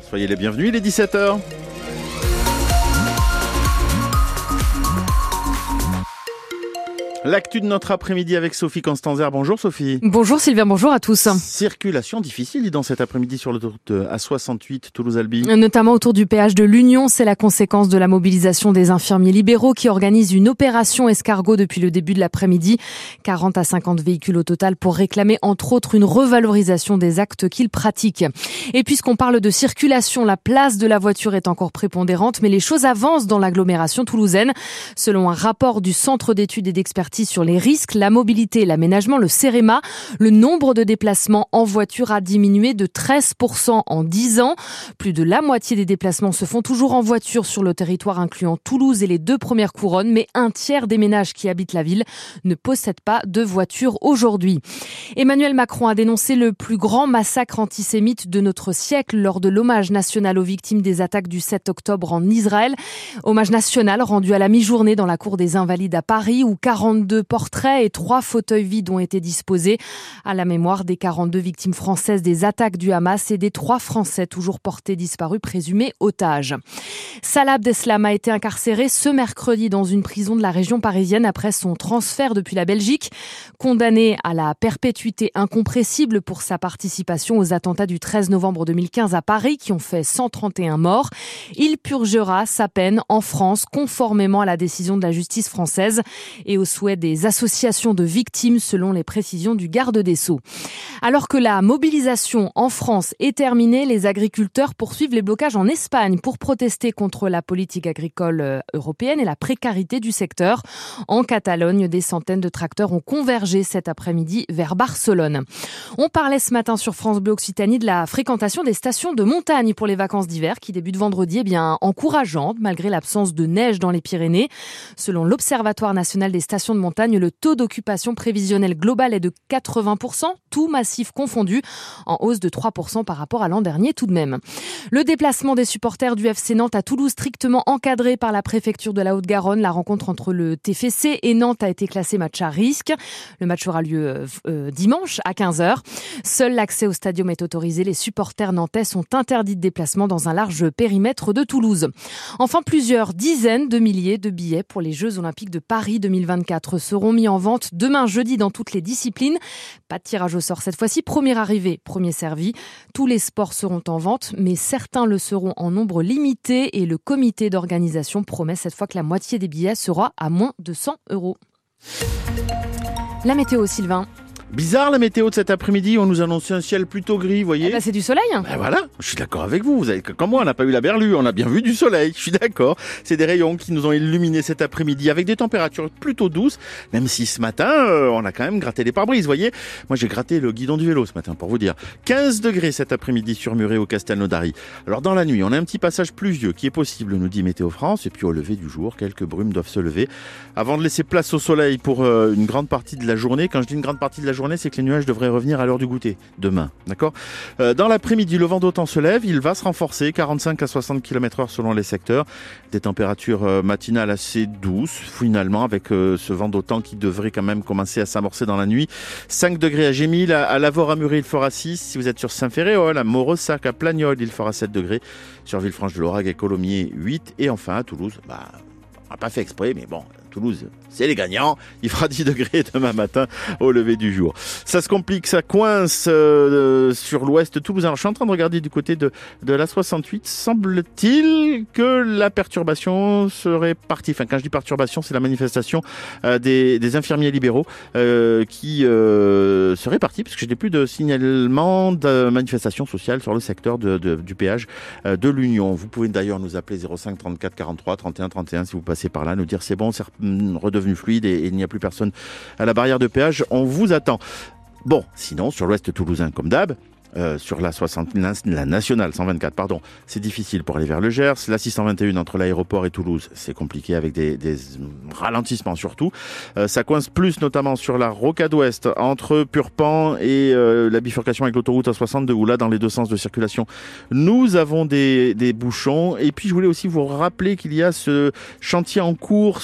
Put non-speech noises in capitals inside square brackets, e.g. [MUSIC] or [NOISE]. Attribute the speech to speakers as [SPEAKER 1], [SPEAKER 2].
[SPEAKER 1] Soyez les bienvenus, il est 17h. L'actu de notre après-midi avec Sophie Constanzer. Bonjour Sophie.
[SPEAKER 2] Bonjour Sylvain, bonjour à tous.
[SPEAKER 1] Circulation difficile dans cet après-midi sur l'autoroute A68 Toulouse-Albi.
[SPEAKER 2] Notamment autour du péage de l'Union, c'est la conséquence de la mobilisation des infirmiers libéraux qui organisent une opération escargot depuis le début de l'après-midi. 40 à 50 véhicules au total pour réclamer entre autres une revalorisation des actes qu'ils pratiquent. Et puisqu'on parle de circulation, la place de la voiture est encore prépondérante, mais les choses avancent dans l'agglomération toulousaine. Selon un rapport du Centre d'études et d'expertise sur les risques, la mobilité l'aménagement, le CEREMA, le nombre de déplacements en voiture a diminué de 13% en 10 ans. Plus de la moitié des déplacements se font toujours en voiture sur le territoire incluant Toulouse et les deux premières couronnes, mais un tiers des ménages qui habitent la ville ne possèdent pas de voiture aujourd'hui. Emmanuel Macron a dénoncé le plus grand massacre antisémite de notre siècle lors de l'hommage national aux victimes des attaques du 7 octobre en Israël. Hommage national rendu à la mi-journée dans la cour des Invalides à Paris où 42 deux portraits et trois fauteuils vides ont été disposés à la mémoire des 42 victimes françaises des attaques du Hamas et des trois Français toujours portés disparus présumés otages. Salah Abdeslam a été incarcéré ce mercredi dans une prison de la région parisienne après son transfert depuis la Belgique. Condamné à la perpétuité incompressible pour sa participation aux attentats du 13 novembre 2015 à Paris qui ont fait 131 morts, il purgera sa peine en France conformément à la décision de la justice française et au souhait des associations de victimes selon les précisions du garde des Sceaux. Alors que la mobilisation en France est terminée, les agriculteurs poursuivent les blocages en Espagne pour protester contre la politique agricole euh, européenne et la précarité du secteur. En Catalogne, des centaines de tracteurs ont convergé cet après-midi vers Barcelone. On parlait ce matin sur France Bleu Occitanie de la fréquentation des stations de montagne pour les vacances d'hiver qui débutent vendredi, eh bien encourageante malgré l'absence de neige dans les Pyrénées. Selon l'Observatoire national des stations de le taux d'occupation prévisionnel global est de 80%, tout massif confondu, en hausse de 3% par rapport à l'an dernier tout de même. Le déplacement des supporters du FC Nantes à Toulouse, strictement encadré par la préfecture de la Haute-Garonne, la rencontre entre le TFC et Nantes a été classée match à risque. Le match aura lieu euh, euh, dimanche à 15h. Seul l'accès au stadium est autorisé. Les supporters nantais sont interdits de déplacement dans un large périmètre de Toulouse. Enfin, plusieurs dizaines de milliers de billets pour les Jeux Olympiques de Paris 2024 seront mis en vente demain jeudi dans toutes les disciplines. Pas de tirage au sort cette fois-ci. Premier arrivé, premier servi. Tous les sports seront en vente, mais certains le seront en nombre limité et le comité d'organisation promet cette fois que la moitié des billets sera à moins de 100 euros. La météo, Sylvain.
[SPEAKER 1] Bizarre la météo de cet après-midi, on nous annonçait un ciel plutôt gris, vous voyez.
[SPEAKER 2] Eh ben, c'est du soleil.
[SPEAKER 1] Ben voilà, je suis d'accord avec vous. Vous avez comme moi, on n'a pas eu la berlue, on a bien vu du soleil. Je suis d'accord. C'est des rayons qui nous ont illuminés cet après-midi avec des températures plutôt douces, même si ce matin, euh, on a quand même gratté les pare-brises, vous voyez. Moi, j'ai gratté le guidon du vélo ce matin pour vous dire. 15 degrés cet après-midi sur Muret au Castelnaudary. Alors dans la nuit, on a un petit passage pluvieux qui est possible, nous dit Météo France, et puis au lever du jour, quelques brumes doivent se lever avant de laisser place au soleil pour euh, une grande partie de la journée. Quand je dis une grande partie de la journée, c'est que les nuages devraient revenir à l'heure du goûter demain. D'accord? Euh, Dans l'après-midi, le vent d'autant se lève, il va se renforcer, 45 à 60 km heure selon les secteurs. Des températures euh, matinales assez douces, finalement, avec euh, ce vent d'autant qui devrait quand même commencer à s'amorcer dans la nuit. 5 degrés à Gémil, à, à Muret, il fera 6. Si vous êtes sur Saint-Ferréol, à Morossac, à Plagnol, il fera 7 degrés. Sur Villefranche de l'Aurag et Colomiers, 8. Et enfin à Toulouse, bah, on n'a pas fait exprès, mais bon, Toulouse, c'est les gagnants. Il fera [LAUGHS] 10 degrés demain matin au lever du jour. Ça se complique, ça coince euh, sur l'ouest toulousain. Je suis en train de regarder du côté de, de la 68. Semble-t-il que la perturbation serait partie. Enfin, quand je dis perturbation, c'est la manifestation euh, des, des, infirmiers libéraux euh, qui euh, serait partie, parce que je n'ai plus de signalement de manifestation sociale sur le secteur de, de, du péage euh, de l'Union. Vous pouvez d'ailleurs nous appeler 05 34 43 31 31 si vous passez par là, nous dire c'est bon, c'est redevenu fluide et, il n'y a plus personne à la barrière de péage. On vous attend. Bon, sinon, sur l'ouest toulousain, comme d'hab, euh, sur la 60, la nationale 124, pardon, c'est difficile pour aller vers le Gers. La 621 entre l'aéroport et Toulouse, c'est compliqué avec des, ralentissements surtout. Euh, ça coince plus notamment sur la rocade ouest entre Purpan et euh, la bifurcation avec l'autoroute A62 où là dans les deux sens de circulation, nous avons des bouchons. Et puis je voulais aussi vous rappeler qu'il y a ce chantier en cours